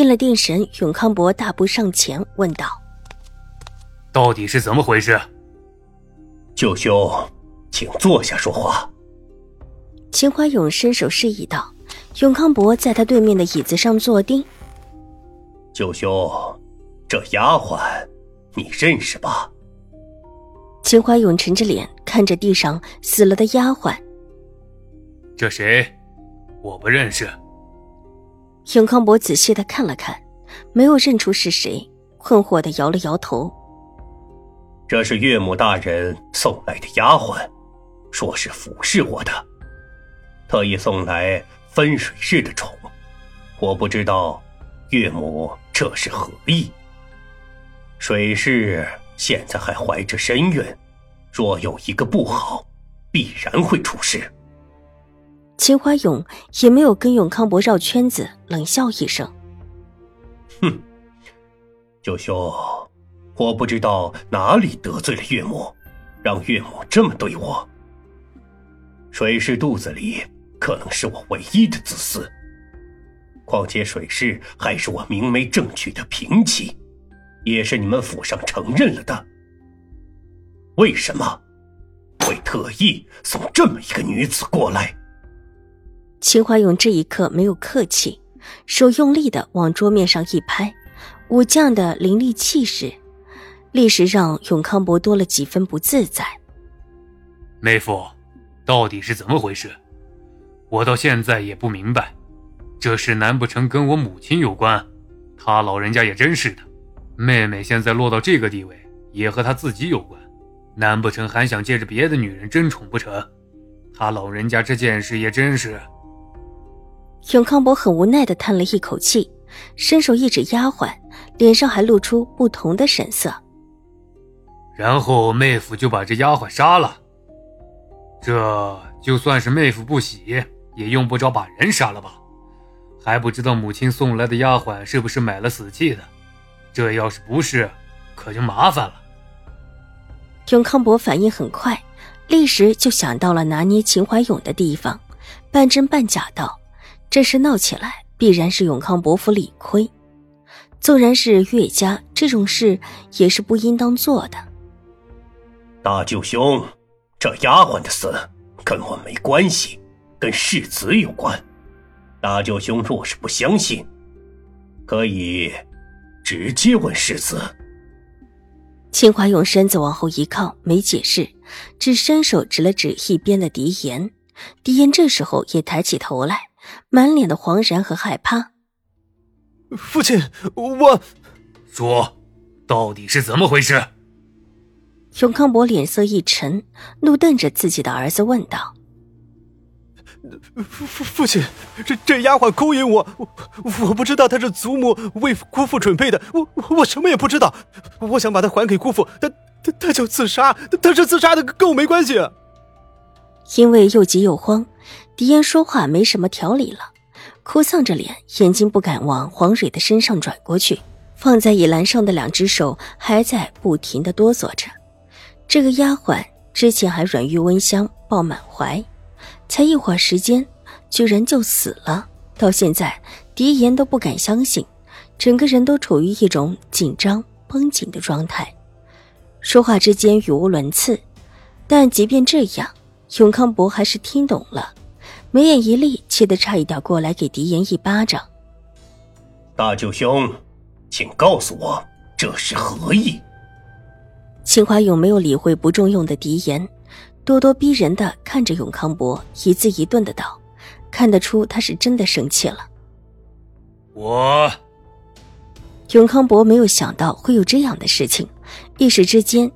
定了定神，永康伯大步上前问道：“到底是怎么回事？”舅兄，请坐下说话。秦怀勇伸手示意道：“永康伯在他对面的椅子上坐定。”舅兄，这丫鬟你认识吧？秦怀勇沉着脸看着地上死了的丫鬟：“这谁？我不认识。”永康伯仔细的看了看，没有认出是谁，困惑的摇了摇头。这是岳母大人送来的丫鬟，说是服侍我的，特意送来分水氏的宠。我不知道岳母这是何意。水氏现在还怀着身孕，若有一个不好，必然会出事。秦怀勇也没有跟永康伯绕圈子，冷笑一声：“哼，九兄，我不知道哪里得罪了岳母，让岳母这么对我。水氏肚子里可能是我唯一的子嗣，况且水氏还是我明媒正娶的平妻，也是你们府上承认了的。为什么会特意送这么一个女子过来？”秦怀勇这一刻没有客气，手用力的往桌面上一拍，武将的凌厉气势，立时让永康伯多了几分不自在。妹夫，到底是怎么回事？我到现在也不明白。这事难不成跟我母亲有关？他老人家也真是的，妹妹现在落到这个地位，也和他自己有关。难不成还想借着别的女人争宠不成？他老人家这件事也真是……永康伯很无奈的叹了一口气，伸手一指丫鬟，脸上还露出不同的神色。然后妹夫就把这丫鬟杀了。这就算是妹夫不喜，也用不着把人杀了吧？还不知道母亲送来的丫鬟是不是买了死契的？这要是不是，可就麻烦了。永康伯反应很快，立时就想到了拿捏秦怀勇的地方，半真半假道。这事闹起来，必然是永康伯府理亏。纵然是岳家，这种事也是不应当做的。大舅兄，这丫鬟的死跟我没关系，跟世子有关。大舅兄若是不相信，可以直接问世子。秦华用身子往后一靠，没解释，只伸手指了指一边的狄言。狄言这时候也抬起头来。满脸的惶然和害怕。父亲，我说，到底是怎么回事？永康伯脸色一沉，怒瞪着自己的儿子问道：“父父父亲，这这丫鬟勾引我，我我不知道她是祖母为姑父准备的，我我什么也不知道。我想把她还给姑父，她她她就自杀，她是自杀的，跟我没关系。”因为又急又慌。狄言说话没什么条理了，哭丧着脸，眼睛不敢往黄蕊的身上转过去，放在椅栏上的两只手还在不停的哆嗦着。这个丫鬟之前还软玉温香抱满怀，才一会儿时间，居然就死了。到现在，狄言都不敢相信，整个人都处于一种紧张绷紧的状态，说话之间语无伦次。但即便这样，永康伯还是听懂了。眉眼一立，气得差一点过来给狄言一巴掌。大舅兄，请告诉我这是何意？秦华勇没有理会不中用的狄言，咄咄逼人的看着永康伯，一字一顿的道：“看得出他是真的生气了。”我永康伯没有想到会有这样的事情，一时之间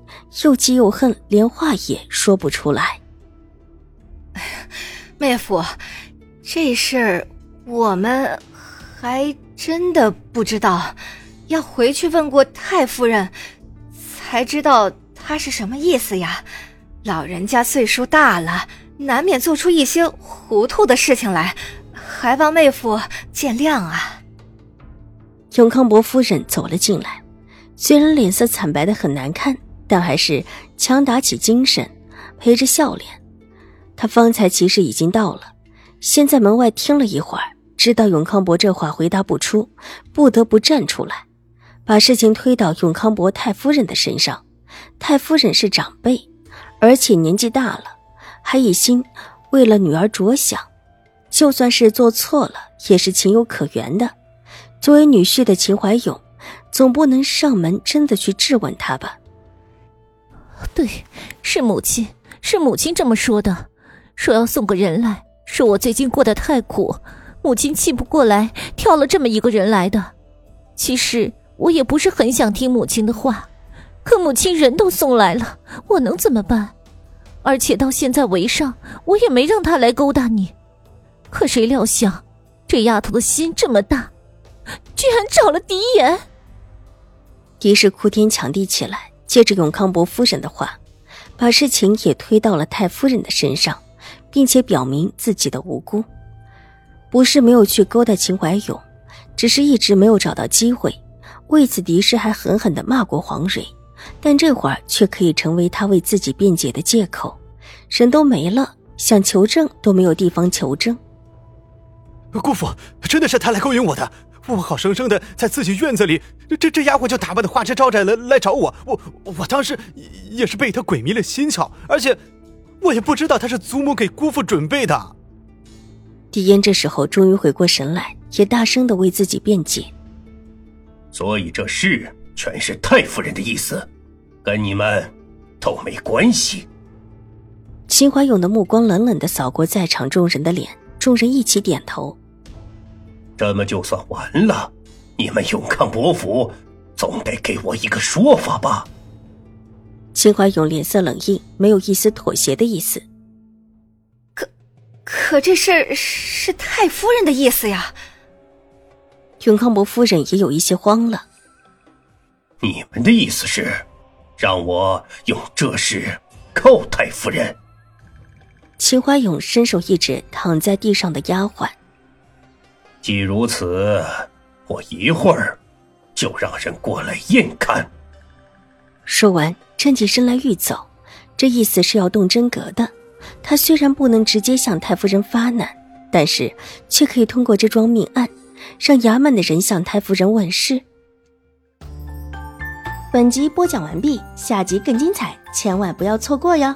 又气又恨，连话也说不出来。妹夫，这事儿我们还真的不知道。要回去问过太夫人，才知道她是什么意思呀。老人家岁数大了，难免做出一些糊涂的事情来，还望妹夫见谅啊。永康伯夫人走了进来，虽然脸色惨白的很难看，但还是强打起精神，陪着笑脸。他方才其实已经到了，先在门外听了一会儿，知道永康伯这话回答不出，不得不站出来，把事情推到永康伯太夫人的身上。太夫人是长辈，而且年纪大了，还一心为了女儿着想，就算是做错了，也是情有可原的。作为女婿的秦怀勇，总不能上门真的去质问他吧？对，是母亲，是母亲这么说的。说要送个人来，说我最近过得太苦，母亲气不过来，挑了这么一个人来的。其实我也不是很想听母亲的话，可母亲人都送来了，我能怎么办？而且到现在为上，我也没让他来勾搭你。可谁料想，这丫头的心这么大，居然找了狄言。狄氏哭天抢地起来，借着永康伯夫人的话，把事情也推到了太夫人的身上。并且表明自己的无辜，不是没有去勾搭秦怀勇，只是一直没有找到机会。为此，狄氏还狠狠的骂过黄蕊，但这会儿却可以成为他为自己辩解的借口。人都没了，想求证都没有地方求证。姑父，真的是他来勾引我的，我好生生的在自己院子里，这这丫鬟就打扮的花枝招展来来找我，我我当时也是被他鬼迷了心窍，而且。我也不知道他是祖母给姑父准备的。狄烟这时候终于回过神来，也大声的为自己辩解。所以这事全是太夫人的意思，跟你们都没关系。秦怀勇的目光冷冷的扫过在场众人的脸，众人一起点头。这么就算完了？你们永康伯府总得给我一个说法吧？秦怀勇脸色冷硬，没有一丝妥协的意思。可，可这事儿是太夫人的意思呀。永康伯夫人也有一些慌了。你们的意思是，让我用这事告太夫人？秦怀勇伸手一指躺在地上的丫鬟。既如此，我一会儿就让人过来验看。说完。站起身来欲走，这意思是要动真格的。他虽然不能直接向太夫人发难，但是却可以通过这桩命案，让衙门的人向太夫人问事。本集播讲完毕，下集更精彩，千万不要错过哟。